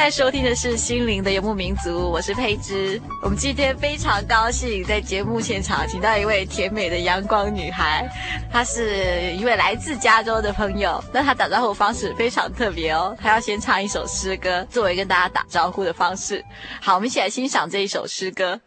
在收听的是《心灵的游牧民族》，我是佩芝。我们今天非常高兴在节目现场请到一位甜美的阳光女孩，她是一位来自加州的朋友。那她打招呼方式非常特别哦，她要先唱一首诗歌作为跟大家打招呼的方式。好，我们一起来欣赏这一首诗歌。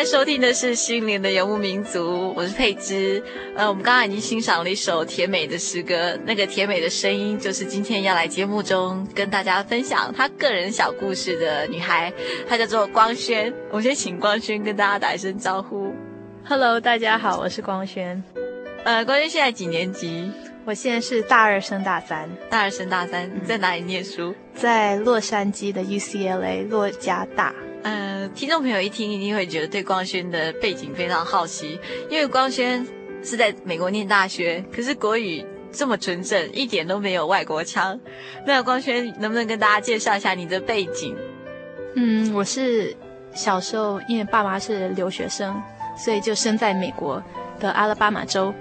在收听的是《心灵的游牧民族》，我是佩芝。呃，我们刚刚已经欣赏了一首甜美的诗歌，那个甜美的声音就是今天要来节目中跟大家分享她个人小故事的女孩，她叫做光轩。我们先请光轩跟大家打一声招呼。Hello，大家好，我是光轩。呃，光轩现在几年级？我现在是大二升大三。大二升大三，你在哪里念书？在洛杉矶的 UCLA 洛加大。呃，听众朋友一听一定会觉得对光轩的背景非常好奇，因为光轩是在美国念大学，可是国语这么纯正，一点都没有外国腔。那光轩能不能跟大家介绍一下你的背景？嗯，我是小时候因为爸妈是留学生，所以就生在美国的阿拉巴马州，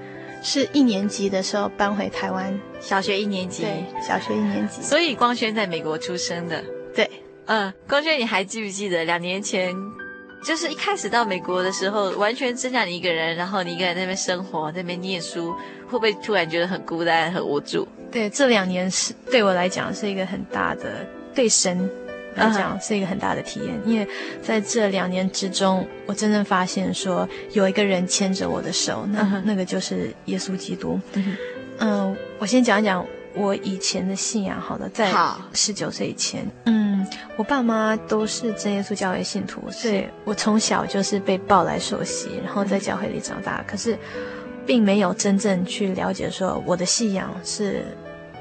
是一年级的时候搬回台湾，小学一年级，对，小学一年级。所以光轩在美国出生的，对。嗯，光萱，你还记不记得两年前，就是一开始到美国的时候，完全只想你一个人，然后你一个人在那边生活，在那边念书，会不会突然觉得很孤单、很无助？对，这两年是对我来讲是一个很大的，对神来讲是一个很大的体验，因为在这两年之中，我真正发现说有一个人牵着我的手，那那个就是耶稣基督。嗯，嗯，我先讲一讲我以前的信仰，好了，在十九岁以前，嗯。嗯，我爸妈都是真耶稣教会信徒，所以我从小就是被抱来受洗，然后在教会里长大。可是，并没有真正去了解说我的信仰是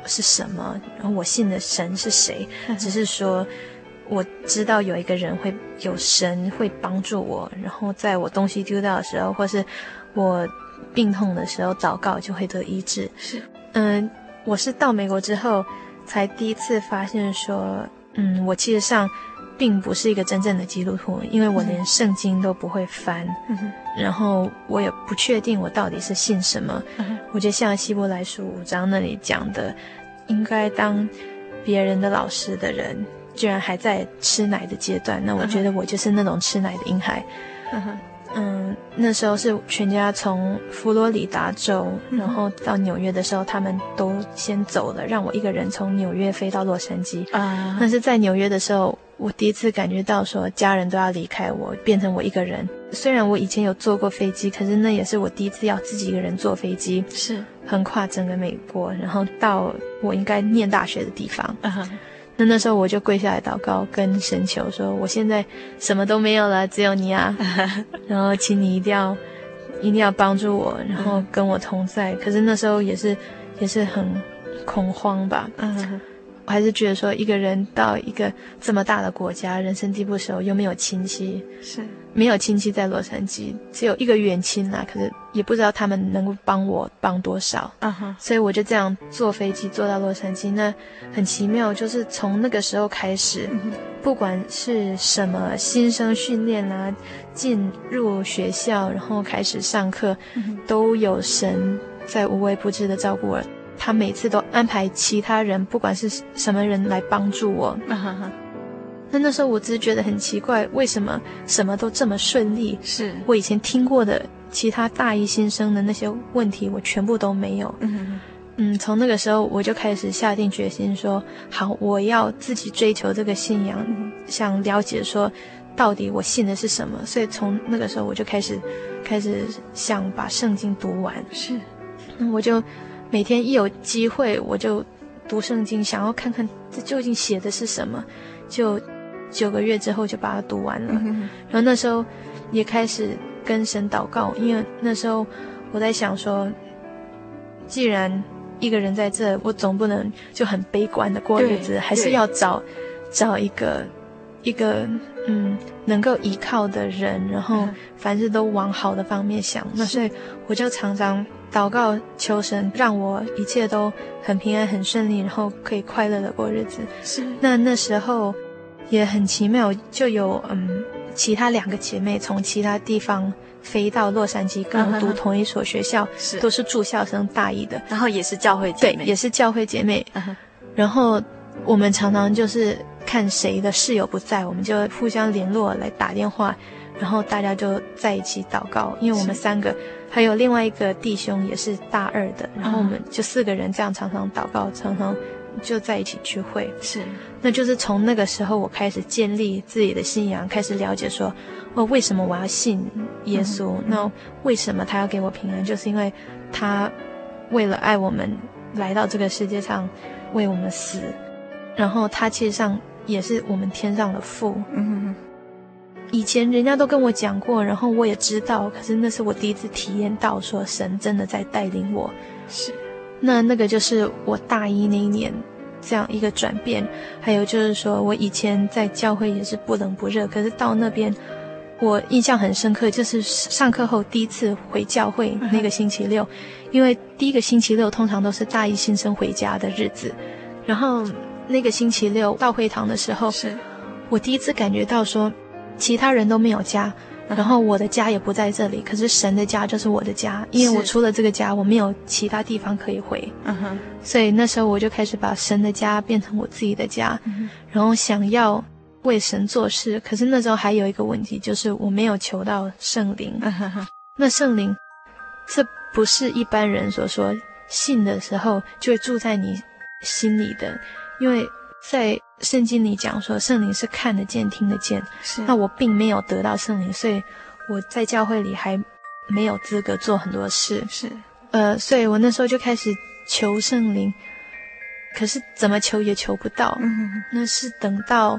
是什么，然后我信的神是谁。只是说我知道有一个人会有神会帮助我，然后在我东西丢掉的时候，或是我病痛的时候祷告就会得医治。是，嗯，我是到美国之后才第一次发现说。嗯，我其实上并不是一个真正的基督徒，因为我连圣经都不会翻，嗯、然后我也不确定我到底是信什么。嗯、我觉得像希伯来书五章那里讲的，应该当别人的老师的人，居然还在吃奶的阶段，那我觉得我就是那种吃奶的婴孩。嗯嗯，那时候是全家从佛罗里达州，然后到纽约的时候，他们都先走了，让我一个人从纽约飞到洛杉矶。啊，但是在纽约的时候，我第一次感觉到说家人都要离开我，变成我一个人。虽然我以前有坐过飞机，可是那也是我第一次要自己一个人坐飞机，是横跨整个美国，然后到我应该念大学的地方。啊。那那时候我就跪下来祷告，跟神求说：“我现在什么都没有了，只有你啊！然后请你一定要，一定要帮助我，然后跟我同在。”可是那时候也是，也是很恐慌吧。嗯。我还是觉得说，一个人到一个这么大的国家，人生地不熟，又没有亲戚，是没有亲戚在洛杉矶，只有一个远亲啦。可是也不知道他们能够帮我帮多少。啊哈！所以我就这样坐飞机坐到洛杉矶。那很奇妙，就是从那个时候开始，嗯、不管是什么新生训练啦，进入学校，然后开始上课，嗯、都有神在无微不至的照顾我。他每次都安排其他人，不管是什么人来帮助我。那、uh. 那时候我只是觉得很奇怪，为什么什么都这么顺利？是我以前听过的其他大一新生的那些问题，我全部都没有。嗯、uh 从那个时候我就开始下定决心说，好，我要自己追求这个信仰，uh. 想了解说到底我信的是什么。所以从那个时候我就开始开始想把圣经读完。是，那我就。每天一有机会，我就读圣经，想要看看这究竟写的是什么。就九个月之后就把它读完了。嗯、然后那时候也开始跟神祷告，因为那时候我在想说，既然一个人在这，我总不能就很悲观的过日子，还是要找找一个一个嗯能够依靠的人，然后凡事都往好的方面想。嗯、那所以我就常常。祷告求神让我一切都很平安很顺利，然后可以快乐的过日子。是。那那时候也很奇妙，就有嗯其他两个姐妹从其他地方飞到洛杉矶跟我读同一所学校，是都是住校生大一的，然后也是教会姐妹，对，也是教会姐妹。Uh huh. 然后我们常常就是看谁的室友不在，我们就互相联络来打电话，然后大家就在一起祷告，因为我们三个。还有另外一个弟兄也是大二的，然后我们就四个人这样常常祷告，常常就在一起聚会。是，那就是从那个时候我开始建立自己的信仰，开始了解说，哦，为什么我要信耶稣？嗯、那为什么他要给我平安？就是因为他为了爱我们来到这个世界上，为我们死，然后他其实上也是我们天上的父。嗯哼哼。以前人家都跟我讲过，然后我也知道，可是那是我第一次体验到，说神真的在带领我。是，那那个就是我大一那一年这样一个转变。还有就是说我以前在教会也是不冷不热，可是到那边，我印象很深刻，就是上课后第一次回教会那个星期六，因为第一个星期六通常都是大一新生回家的日子，然后那个星期六到会堂的时候，是我第一次感觉到说。其他人都没有家，然后我的家也不在这里。可是神的家就是我的家，因为我除了这个家，我没有其他地方可以回。嗯哼，所以那时候我就开始把神的家变成我自己的家，嗯，然后想要为神做事。可是那时候还有一个问题，就是我没有求到圣灵。嗯哼，那圣灵，这不是一般人所说信的时候就会住在你心里的，因为。在圣经里讲说，圣灵是看得见、听得见。是。那我并没有得到圣灵，所以我在教会里还没有资格做很多事。是。呃，所以我那时候就开始求圣灵。可是怎么求也求不到。嗯哼，那是等到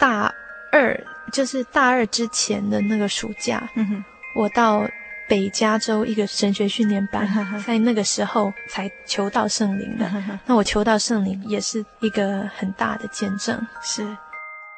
大二，就是大二之前的那个暑假，我到北加州一个神学训练班，在那个时候才求到圣灵的。那我求到圣灵也是一个很大的见证，是。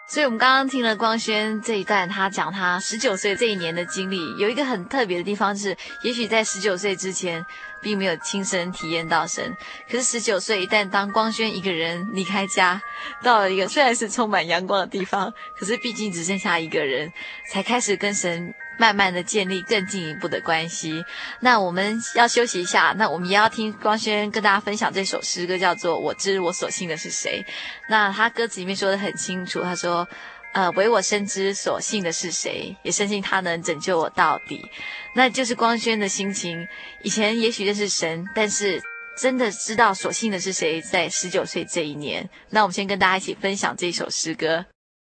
所以，我们刚刚听了光轩这一段，他讲他十九岁这一年的经历，有一个很特别的地方是，也许在十九岁之前，并没有亲身体验到神。可是十九岁一旦当光轩一个人离开家，到了一个虽然是充满阳光的地方，可是毕竟只剩下一个人，才开始跟神。慢慢的建立更进一步的关系。那我们要休息一下，那我们也要听光轩跟大家分享这首诗歌，叫做《我知我所信的是谁》。那他歌词里面说的很清楚，他说：“呃，唯我深知所信的是谁，也深信他能拯救我到底。”那就是光轩的心情。以前也许认识神，但是真的知道所信的是谁，在十九岁这一年。那我们先跟大家一起分享这首诗歌。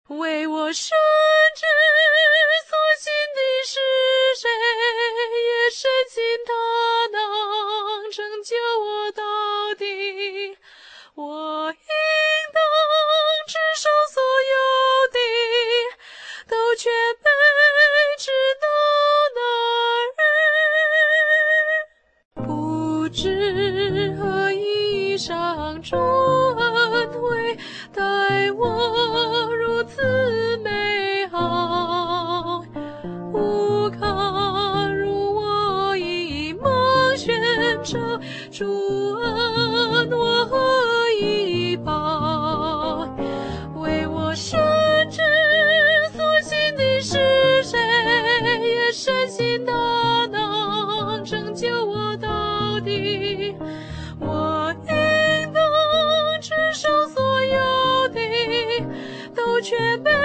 唯我深知所信的是谁，也深信他。却把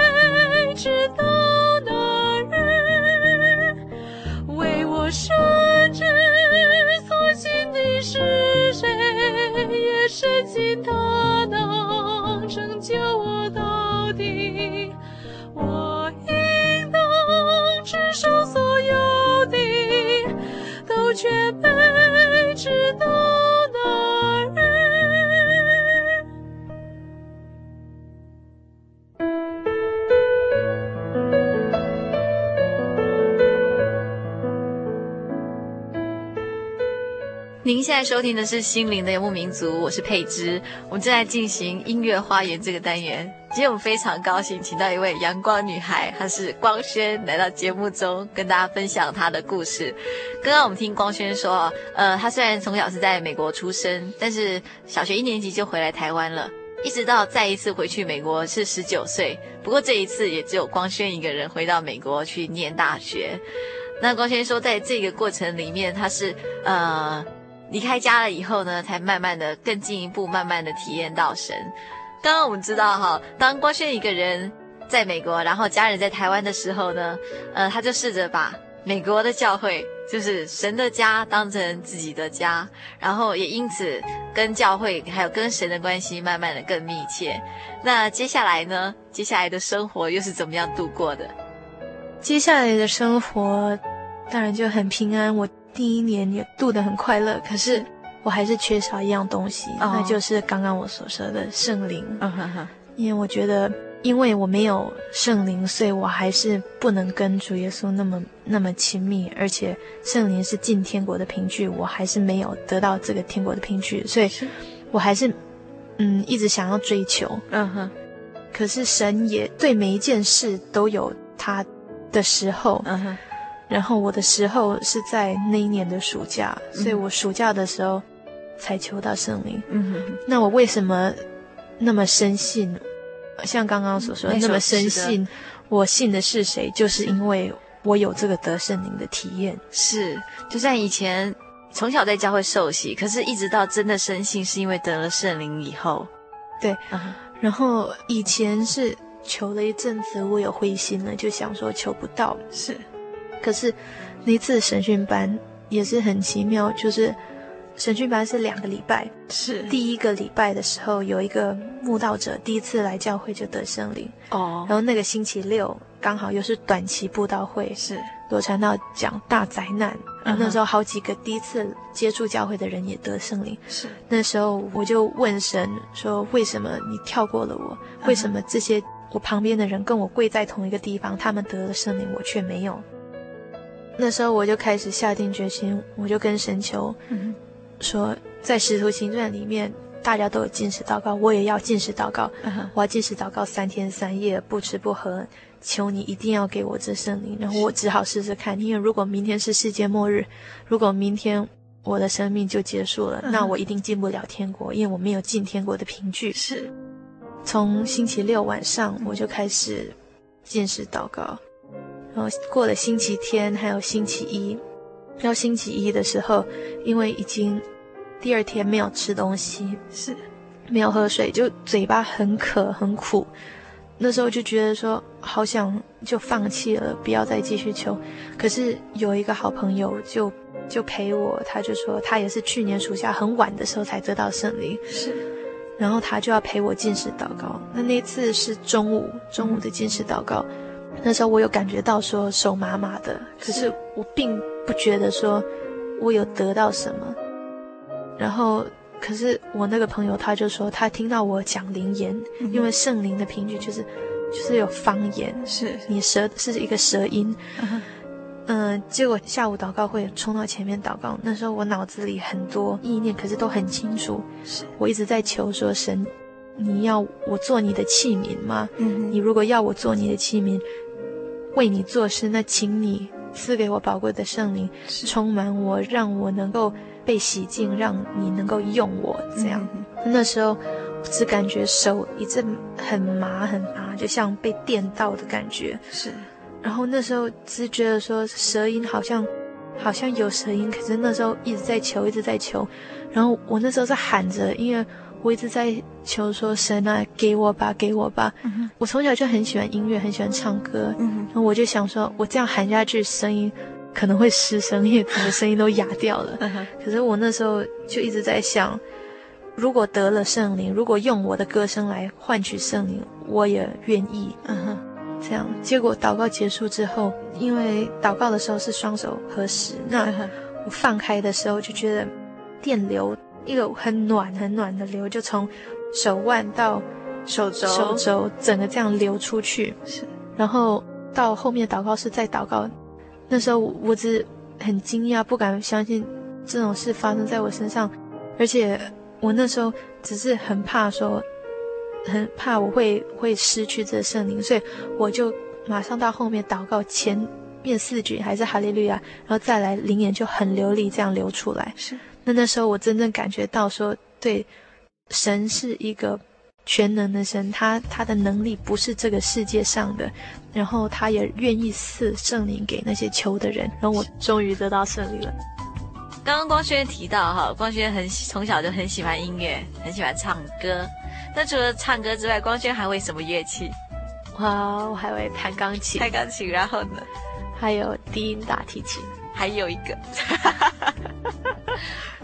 您现在收听的是《心灵的游牧民族》，我是佩芝。我们正在进行音乐花园这个单元。今天我们非常高兴，请到一位阳光女孩，她是光轩，来到节目中跟大家分享她的故事。刚刚我们听光轩说，呃，她虽然从小是在美国出生，但是小学一年级就回来台湾了，一直到再一次回去美国是十九岁。不过这一次也只有光轩一个人回到美国去念大学。那光轩说，在这个过程里面，他是呃。离开家了以后呢，才慢慢的更进一步，慢慢的体验到神。刚刚我们知道哈，当光轩一个人在美国，然后家人在台湾的时候呢，呃，他就试着把美国的教会，就是神的家，当成自己的家，然后也因此跟教会还有跟神的关系慢慢的更密切。那接下来呢，接下来的生活又是怎么样度过的？接下来的生活当然就很平安。我。第一年也度得很快乐，可是我还是缺少一样东西，哦、那就是刚刚我所说的圣灵。嗯哼哼，因为我觉得，因为我没有圣灵，所以我还是不能跟主耶稣那么那么亲密，而且圣灵是进天国的凭据，我还是没有得到这个天国的凭据，所以我还是嗯一直想要追求。嗯哼，可是神也对每一件事都有他的时候。嗯哼。然后我的时候是在那一年的暑假，嗯、所以我暑假的时候才求到圣灵。嗯哼，那我为什么那么深信？像刚刚所说，那么深信，我信的是谁？就是因为我有这个得圣灵的体验。是，就像以前从小在教会受洗，可是一直到真的深信，是因为得了圣灵以后。对，嗯，然后以前是求了一阵子，我有灰心了，就想说求不到。是。可是那次审讯班也是很奇妙，就是审讯班是两个礼拜，是第一个礼拜的时候有一个慕道者第一次来教会就得圣灵哦，然后那个星期六刚好又是短期布道会，是罗传道讲大灾难，，uh. 那时候好几个第一次接触教会的人也得圣灵。是，那时候我就问神说：“为什么你跳过了我？为什么这些我旁边的人跟我跪在同一个地方，他们得了圣灵，我却没有？”那时候我就开始下定决心，我就跟神求，uh. 说在使徒行传里面。大家都有禁食祷告，我也要禁食祷告。Uh. 我要禁食祷告三天三夜，不吃不喝，求你一定要给我这圣灵。然后我只好试试看，因为如果明天是世界末日，如果明天我的生命就结束了，uh. 那我一定进不了天国，因为我没有进天国的凭据。是，从星期六晚上我就开始禁食祷告，然后过了星期天，还有星期一，到星期一的时候，因为已经。第二天没有吃东西，是，没有喝水，就嘴巴很渴很苦。那时候就觉得说，好想就放弃了，不要再继续求。可是有一个好朋友就就陪我，他就说他也是去年暑假很晚的时候才得到圣灵，是，然后他就要陪我进食祷告。那那次是中午，中午的进食祷告。那时候我有感觉到说手麻麻的，可是我并不觉得说我有得到什么。然后，可是我那个朋友他就说，他听到我讲灵言，嗯、因为圣灵的凭据就是，就是有方言，是。你舌是一个舌音，嗯结果下午祷告会冲到前面祷告，那时候我脑子里很多意念，可是都很清楚，是。我一直在求说神，你要我做你的器皿吗？嗯，你如果要我做你的器皿，为你做事，那请你赐给我宝贵的圣灵，充满我，让我能够。被洗净，让你能够用我这样。嗯、那时候，只感觉手一阵很麻很麻，就像被电到的感觉。是。然后那时候只觉得说舌音好像，好像有舌音，可是那时候一直在求，一直在求。然后我那时候是喊着，因为我一直在求说神啊，给我吧，给我吧。嗯、我从小就很喜欢音乐，很喜欢唱歌。嗯、哼然后我就想说，我这样喊下去，声音。可能会失声，因为整个声音都哑掉了。可是我那时候就一直在想，如果得了圣灵，如果用我的歌声来换取圣灵，我也愿意。嗯哼，这样。结果祷告结束之后，因为祷告的时候是双手合十，那我放开的时候就觉得电流一个很暖很暖的流，就从手腕到手肘，手肘整个这样流出去。是，然后到后面祷告室再祷告。那时候我只很惊讶，不敢相信这种事发生在我身上，而且我那时候只是很怕说，很怕我会会失去这圣灵，所以我就马上到后面祷告，前面四句还是哈利路亚，然后再来灵眼就很流利这样流出来。是，那那时候我真正感觉到说，对，神是一个。全能的神，他他的能力不是这个世界上的，然后他也愿意赐圣灵给那些求的人，然后我终于得到圣灵了。刚刚光轩提到哈，光轩很从小就很喜欢音乐，很喜欢唱歌。那除了唱歌之外，光轩还会什么乐器？哇，我还会弹钢琴，弹钢琴，然后呢？还有低音大提琴，还有一个。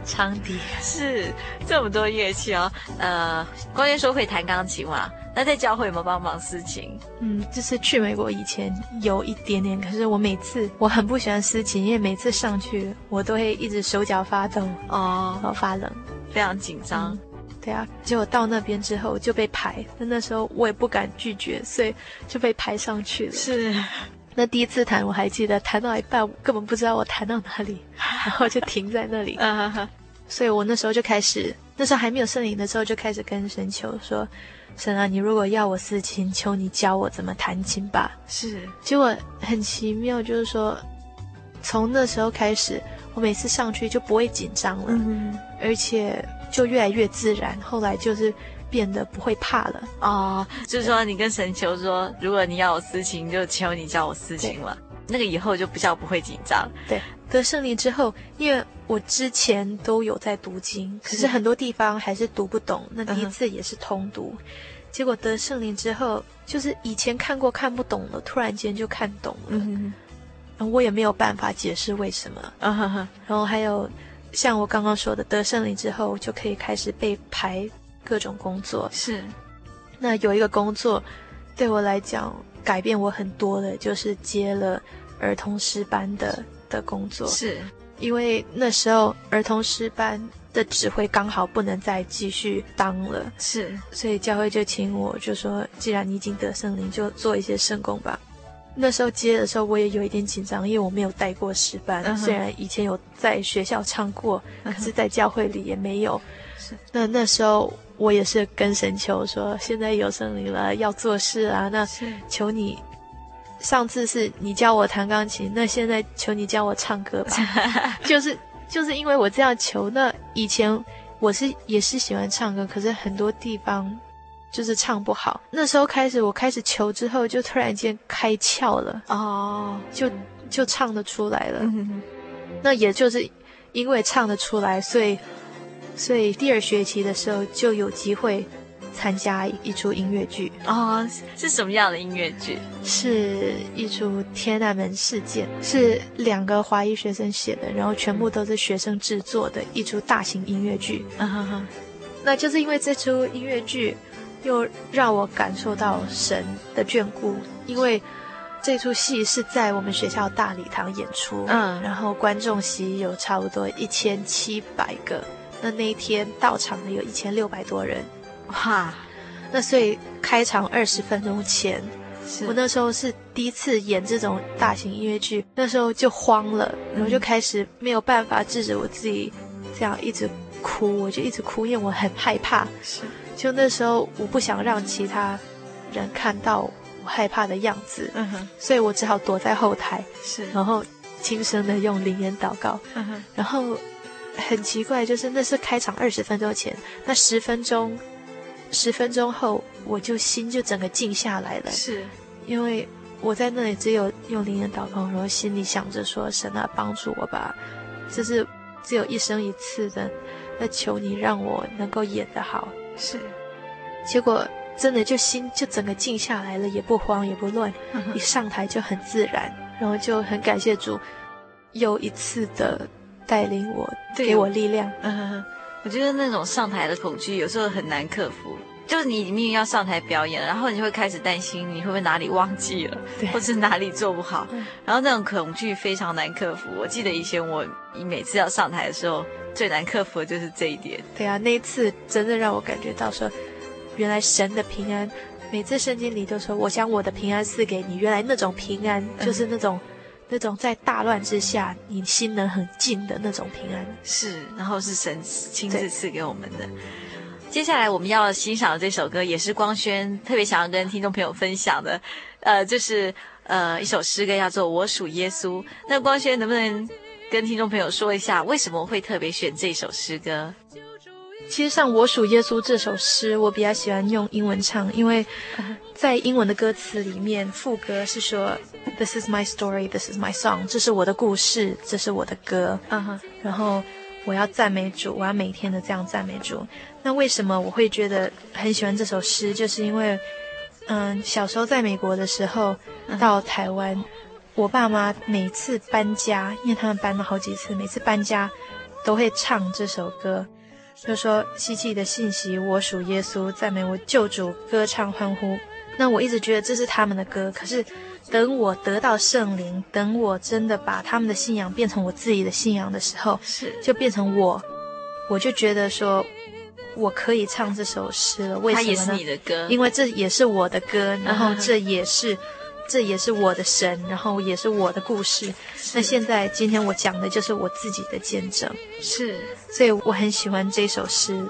长笛 是这么多乐器哦，呃，光轩说会弹钢琴嘛？那在教会有没有帮忙司琴？嗯，就是去美国以前有一点点，可是我每次我很不喜欢司琴，因为每次上去我都会一直手脚发抖哦，然后发冷，非常紧张。嗯，对啊，结果到那边之后就被排，那那时候我也不敢拒绝，所以就被排上去了。是。那第一次弹我还记得，弹到一半我根本不知道我弹到哪里，然后就停在那里。所以我那时候就开始，那时候还没有圣灵的时候就开始跟神求说：“神啊，你如果要我司琴，求你教我怎么弹琴吧。”是。结果很奇妙，就是说，从那时候开始，我每次上去就不会紧张了，嗯、而且就越来越自然。后来就是。变得不会怕了哦，就是说你跟神求说，如果你要我私情，就求你叫我私情了。那个以后就比较不会紧张。对，得圣灵之后，因为我之前都有在读经，可是很多地方还是读不懂。那第一次也是通读，嗯、结果得圣灵之后，就是以前看过看不懂了，突然间就看懂了。我也没有办法解释为什么。然后还有像我刚刚说的，得胜利之后就可以开始被排。各种工作。是，那有一个工作对我来讲改变我很多的，就是接了儿童诗班的的工作。是，因为那时候儿童诗班的指挥刚好不能再继续当了，是，所以教会就请我，就说既然你已经得圣灵，就做一些圣工吧。那时候接的时候，我也有一点紧张，因为我没有带过诗班，嗯、虽然以前有在学校唱过，可是在教会里也没有。是，那那时候我也是跟神求说，现在有圣灵了，要做事啊，那求你。上次是你教我弹钢琴，那现在求你教我唱歌吧。就是就是因为我这样求，那以前我是也是喜欢唱歌，可是很多地方就是唱不好。那时候开始，我开始求之后，就突然间开窍了哦，就就唱得出来了。嗯、那也就是因为唱得出来，所以所以第二学期的时候就有机会。参加一出音乐剧哦，是什么样的音乐剧？是一出《天安门事件》，是两个华裔学生写的，然后全部都是学生制作的一出大型音乐剧。嗯哼哼，那就是因为这出音乐剧，又让我感受到神的眷顾，因为这出戏是在我们学校大礼堂演出，嗯，然后观众席有差不多一千七百个，那那一天到场的有一千六百多人。哇，那所以开场二十分钟前，我那时候是第一次演这种大型音乐剧，那时候就慌了，然后就开始没有办法制止我自己，这样一直哭，我就一直哭，因为我很害怕。是，就那时候我不想让其他人看到我害怕的样子，嗯哼，所以我只好躲在后台，是，然后轻声的用灵言祷告，嗯哼，然后很奇怪，就是那是开场二十分钟前，那十分钟。十分钟后，我就心就整个静下来了。是，因为我在那里只有用灵言祷告，然后心里想着说：“神啊，帮助我吧，这是只有一生一次的，那求你让我能够演得好。”是，结果真的就心就整个静下来了，也不慌也不乱，一上台就很自然，然后就很感谢主，又一次的带领我，给我力量。嗯。我觉得那种上台的恐惧有时候很难克服，就是你明明要上台表演，然后你就会开始担心你会不会哪里忘记了，对，或是哪里做不好，然后那种恐惧非常难克服。我记得以前我每次要上台的时候，最难克服的就是这一点。对啊，那一次真的让我感觉到说，原来神的平安，每次圣经里都说，我将我的平安赐给你。原来那种平安就是那种。嗯那种在大乱之下，你心能很静的那种平安，是，然后是神亲自赐给我们的。接下来我们要欣赏的这首歌，也是光轩特别想要跟听众朋友分享的，呃，就是呃一首诗歌，叫做《我属耶稣》。那光轩能不能跟听众朋友说一下，为什么会特别选这首诗歌？其实像《我属耶稣》这首诗，我比较喜欢用英文唱，因为在英文的歌词里面，副歌是说 “This is my story, this is my song”，这是我的故事，这是我的歌。嗯哼。然后我要赞美主，我要每天的这样赞美主。那为什么我会觉得很喜欢这首诗？就是因为，嗯，小时候在美国的时候，到台湾，我爸妈每次搬家，因为他们搬了好几次，每次搬家都会唱这首歌。就说希冀的信息，我属耶稣，赞美我救主，歌唱欢呼。那我一直觉得这是他们的歌，可是等我得到圣灵，等我真的把他们的信仰变成我自己的信仰的时候，是就变成我，我就觉得说我可以唱这首诗了。为什么呢？它也是你的歌，因为这也是我的歌，然后这也是。这也是我的神，然后也是我的故事。那现在今天我讲的就是我自己的见证，是，所以我很喜欢这首诗，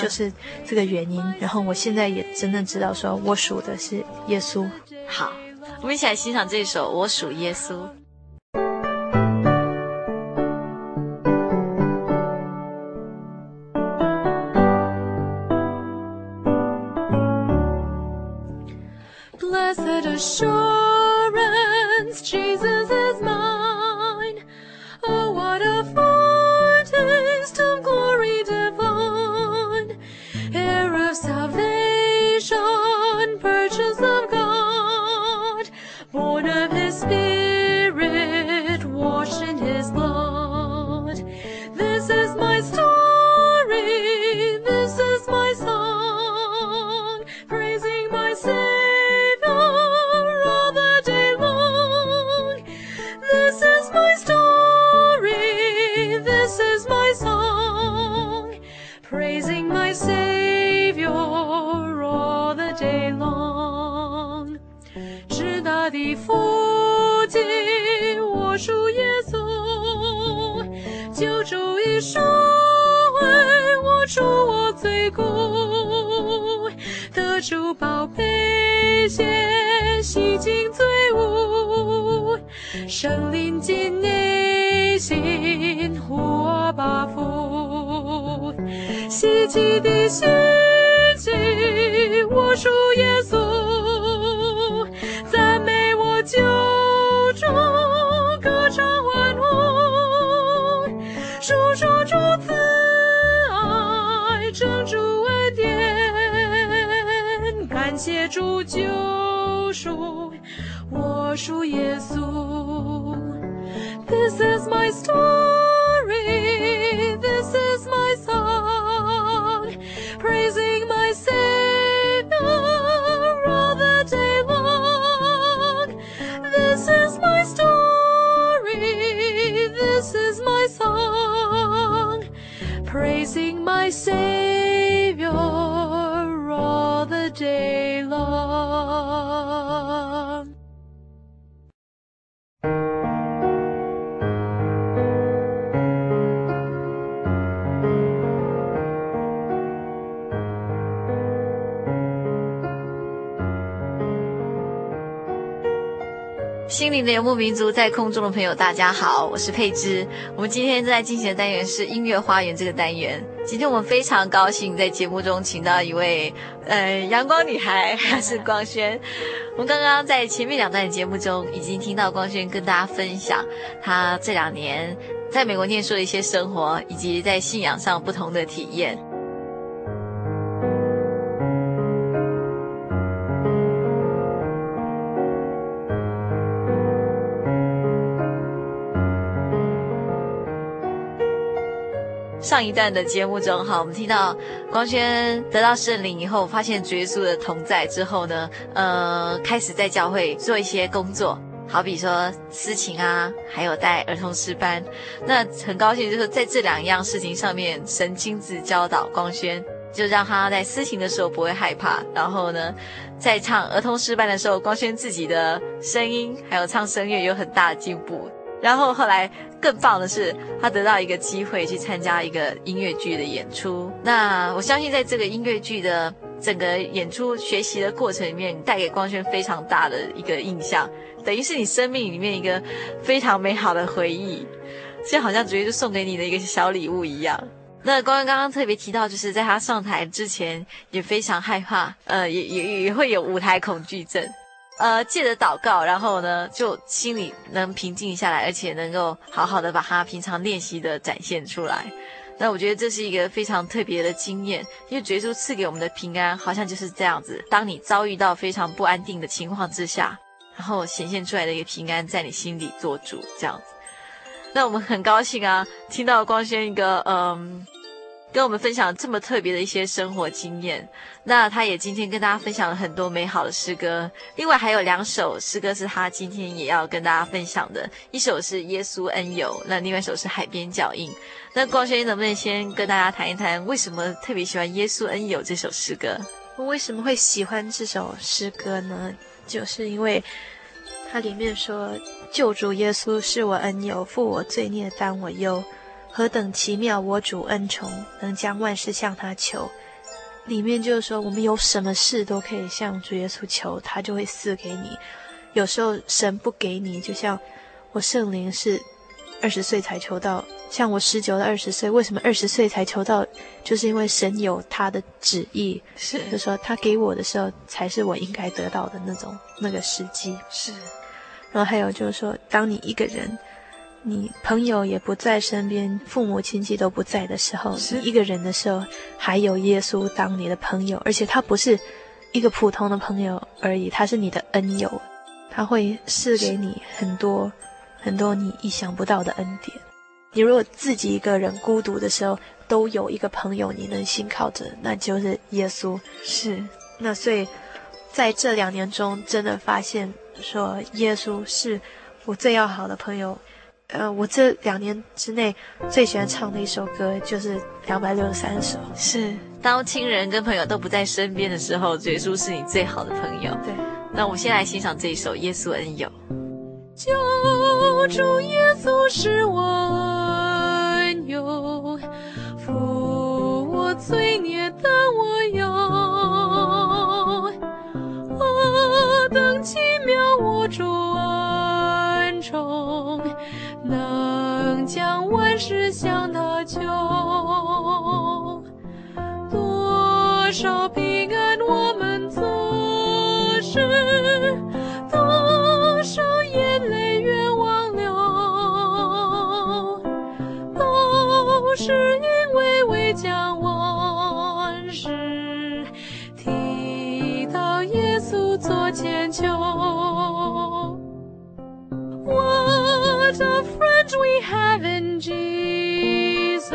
就是这个原因，然后我现在也真正知道说，我属的是耶稣。好，我们一起来欣赏这首《我属耶稣》。感谢主救赎，我属耶稣。This is my story, 民族，在空中的朋友，大家好，我是佩芝。我们今天正在进行的单元是音乐花园这个单元。今天我们非常高兴在节目中请到一位呃阳光女孩，她是光轩。我们刚刚在前面两段节目中已经听到光轩跟大家分享她这两年在美国念书的一些生活，以及在信仰上不同的体验。上一段的节目中，哈，我们听到光轩得到圣灵以后，发现主耶稣的同在之后呢，呃，开始在教会做一些工作，好比说私琴啊，还有带儿童诗班。那很高兴，就是在这两样事情上面，神亲自教导光轩，就让他在私琴的时候不会害怕。然后呢，在唱儿童诗班的时候，光轩自己的声音还有唱声乐有很大的进步。然后后来更棒的是，他得到一个机会去参加一个音乐剧的演出。那我相信，在这个音乐剧的整个演出学习的过程里面，你带给光轩非常大的一个印象，等于是你生命里面一个非常美好的回忆，就好像直接就送给你的一个小礼物一样。那光刚刚特别提到，就是在他上台之前也非常害怕，呃，也也也会有舞台恐惧症。呃，借着祷告，然后呢，就心里能平静下来，而且能够好好的把他平常练习的展现出来。那我觉得这是一个非常特别的经验，因为主耶稣赐给我们的平安，好像就是这样子。当你遭遇到非常不安定的情况之下，然后显现出来的一个平安，在你心里做主，这样子。那我们很高兴啊，听到光轩一个嗯。跟我们分享这么特别的一些生活经验，那他也今天跟大家分享了很多美好的诗歌。另外还有两首诗歌是他今天也要跟大家分享的，一首是《耶稣恩友》，那另外一首是《海边脚印》。那光轩能不能先跟大家谈一谈，为什么特别喜欢《耶稣恩友》这首诗歌？我为什么会喜欢这首诗歌呢？就是因为它里面说：“救主耶稣是我恩友，负我罪孽担我忧。”何等奇妙！我主恩宠，能将万事向他求。里面就是说，我们有什么事都可以向主耶稣求，他就会赐给你。有时候神不给你，就像我圣灵是二十岁才求到，像我十九到二十岁，为什么二十岁才求到？就是因为神有他的旨意，是就说他给我的时候，才是我应该得到的那种那个时机。是，然后还有就是说，当你一个人。你朋友也不在身边，父母亲戚都不在的时候，你一个人的时候，还有耶稣当你的朋友，而且他不是一个普通的朋友而已，他是你的恩友，他会赐给你很多很多你意想不到的恩典。你如果自己一个人孤独的时候，都有一个朋友你能信靠着，那就是耶稣。是，那所以在这两年中，真的发现说耶稣是我最要好的朋友。呃，我这两年之内最喜欢唱的一首歌就是两百六十三首。是，当亲人跟朋友都不在身边的时候，耶稣是你最好的朋友。对，那我们先来欣赏这一首《耶稣恩友》。救主耶稣是我恩友，负我罪孽的我有。何等奇妙我主恩宠，能将万事向他求，多少平安我们总是，多少眼泪冤枉流，都是因为未将往事提到耶稣做前求。We have in Jesus,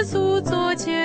耶稣做千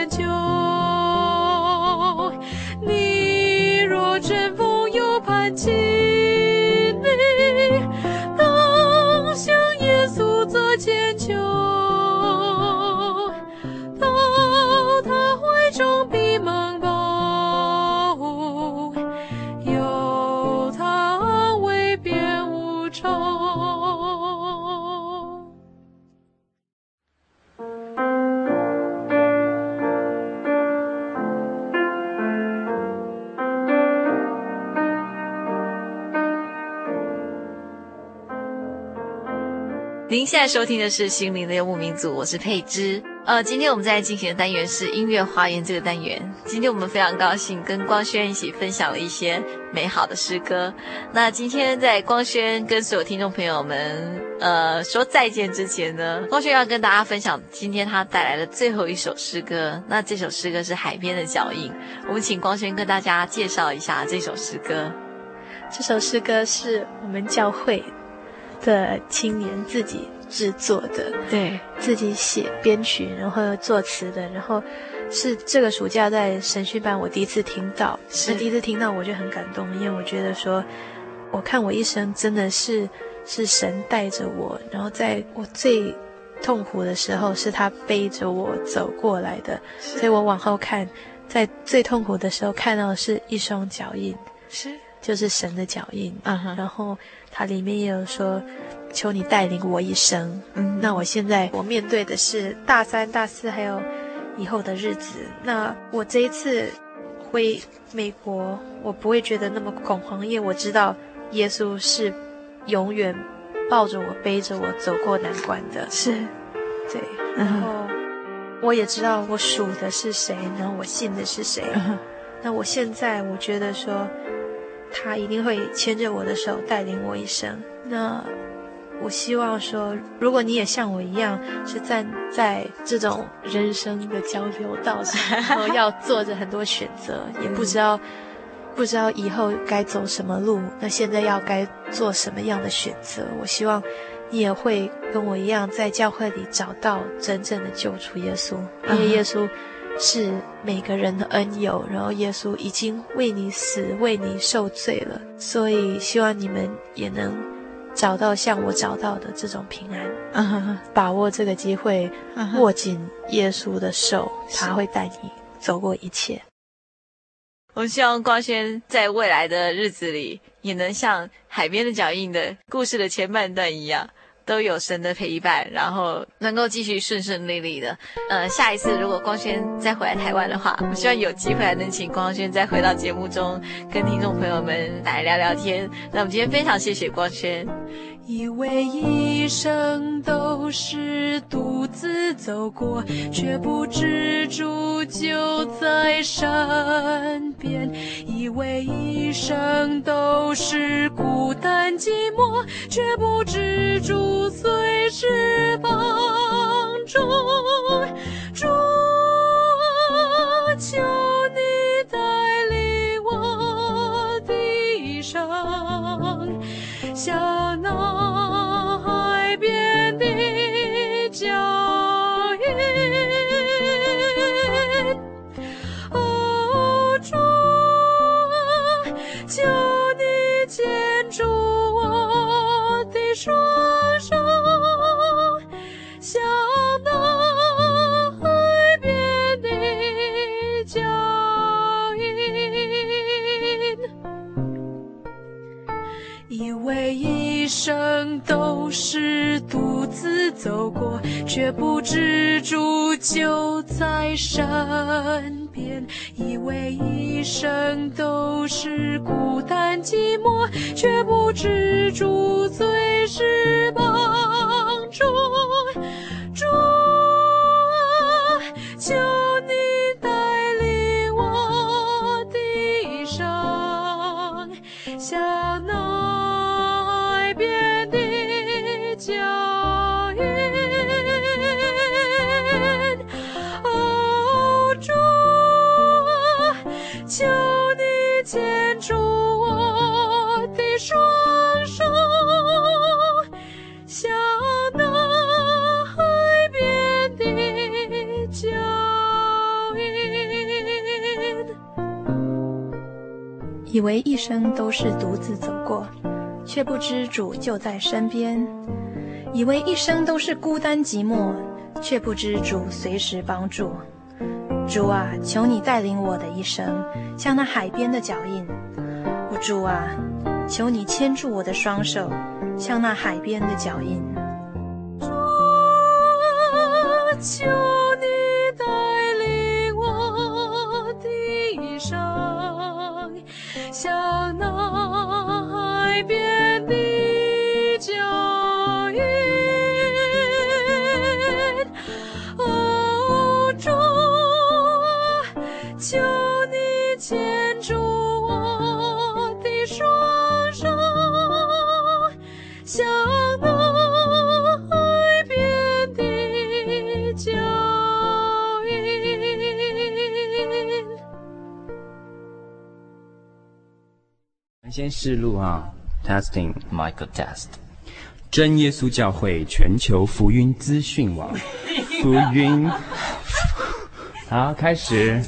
现在收听的是《心灵的游牧民族》，我是佩芝。呃，今天我们在进行的单元是音乐花园这个单元。今天我们非常高兴跟光轩一起分享了一些美好的诗歌。那今天在光轩跟所有听众朋友们呃说再见之前呢，光轩要跟大家分享今天他带来的最后一首诗歌。那这首诗歌是《海边的脚印》。我们请光轩跟大家介绍一下这首诗歌。这首诗歌是我们教会的青年自己制作的，对，自己写编曲，然后作词的，然后是这个暑假在神训班我第一次听到，是。第一次听到我就很感动，因为我觉得说，我看我一生真的是是神带着我，然后在我最痛苦的时候是他背着我走过来的，所以我往后看，在最痛苦的时候看到的是一双脚印，是。就是神的脚印，嗯哼。然后它里面也有说。求你带领我一生。嗯，那我现在我面对的是大三、大四，还有以后的日子。那我这一次回美国，我不会觉得那么恐慌，因为我知道耶稣是永远抱着我、背着我走过难关的。是，对。嗯然后我也知道我属的是谁，然后我信的是谁。嗯那我现在我觉得说，他一定会牵着我的手带领我一生。那。我希望说，如果你也像我一样是站在这种人生的交流道上，然后要做着很多选择，也不知道不知道以后该走什么路，那现在要该做什么样的选择？我希望你也会跟我一样，在教会里找到真正的救主耶稣，因为耶稣是每个人的恩友，然后耶稣已经为你死，为你受罪了，所以希望你们也能。找到像我找到的这种平安，uh huh. 把握这个机会，uh huh. 握紧耶稣的手，他会带你走过一切。我希望光轩在未来的日子里，也能像海边的脚印的故事的前半段一样。都有神的陪伴，然后能够继续顺顺利利的。呃，下一次如果光轩再回来台湾的话，我希望有机会还能请光轩再回到节目中，跟听众朋友们来聊聊天。那我们今天非常谢谢光轩。以为一生都是独自走过，却不知主就在身边；以为一生都是孤单寂寞，却不知主随时帮助。主啊，求你带领我的一生，像在以为一生都是独自走过，却不知主就在身边；以为一生都是孤单寂寞，却不知主随时帮助。主啊，求你带领我的一生，像那海边的脚印。我主啊，求你牵住我的双手，像那海边的脚印。主啊，求先试录啊，testing，Michael test。真耶稣教会全球福音资讯网，福音。好，开始。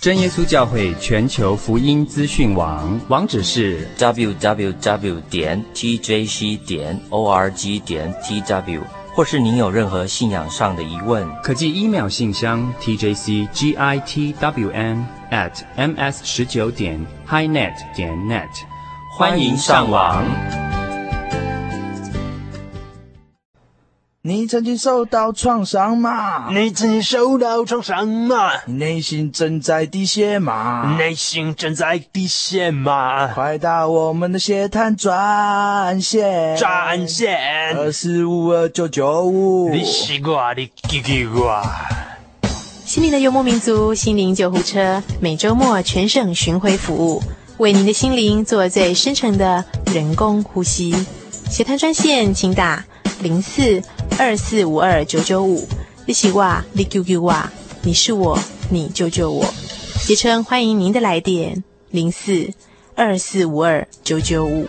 真耶稣教会全球福音资讯网，网址是 www 点 tjc 点 org 点 tw，或是您有任何信仰上的疑问，可寄一秒信箱 tjcgitwn at ms 十九点 hinet 点 net，欢迎上网。你曾经受到创伤吗？你曾经受到创伤吗？你内心正在滴血吗？内心正在滴血吗？快打我们的血滩专线，专线二四五二九九五。你是我，你给给我。心灵的游牧民族，心灵救护车，每周末全省巡回服务，为您的心灵做最深层的人工呼吸。血滩专线，请打零四。二四五二九九五，你是我，你救救我，你是我，你救救我。杰琛欢迎您的来电，零四二四五二九九五。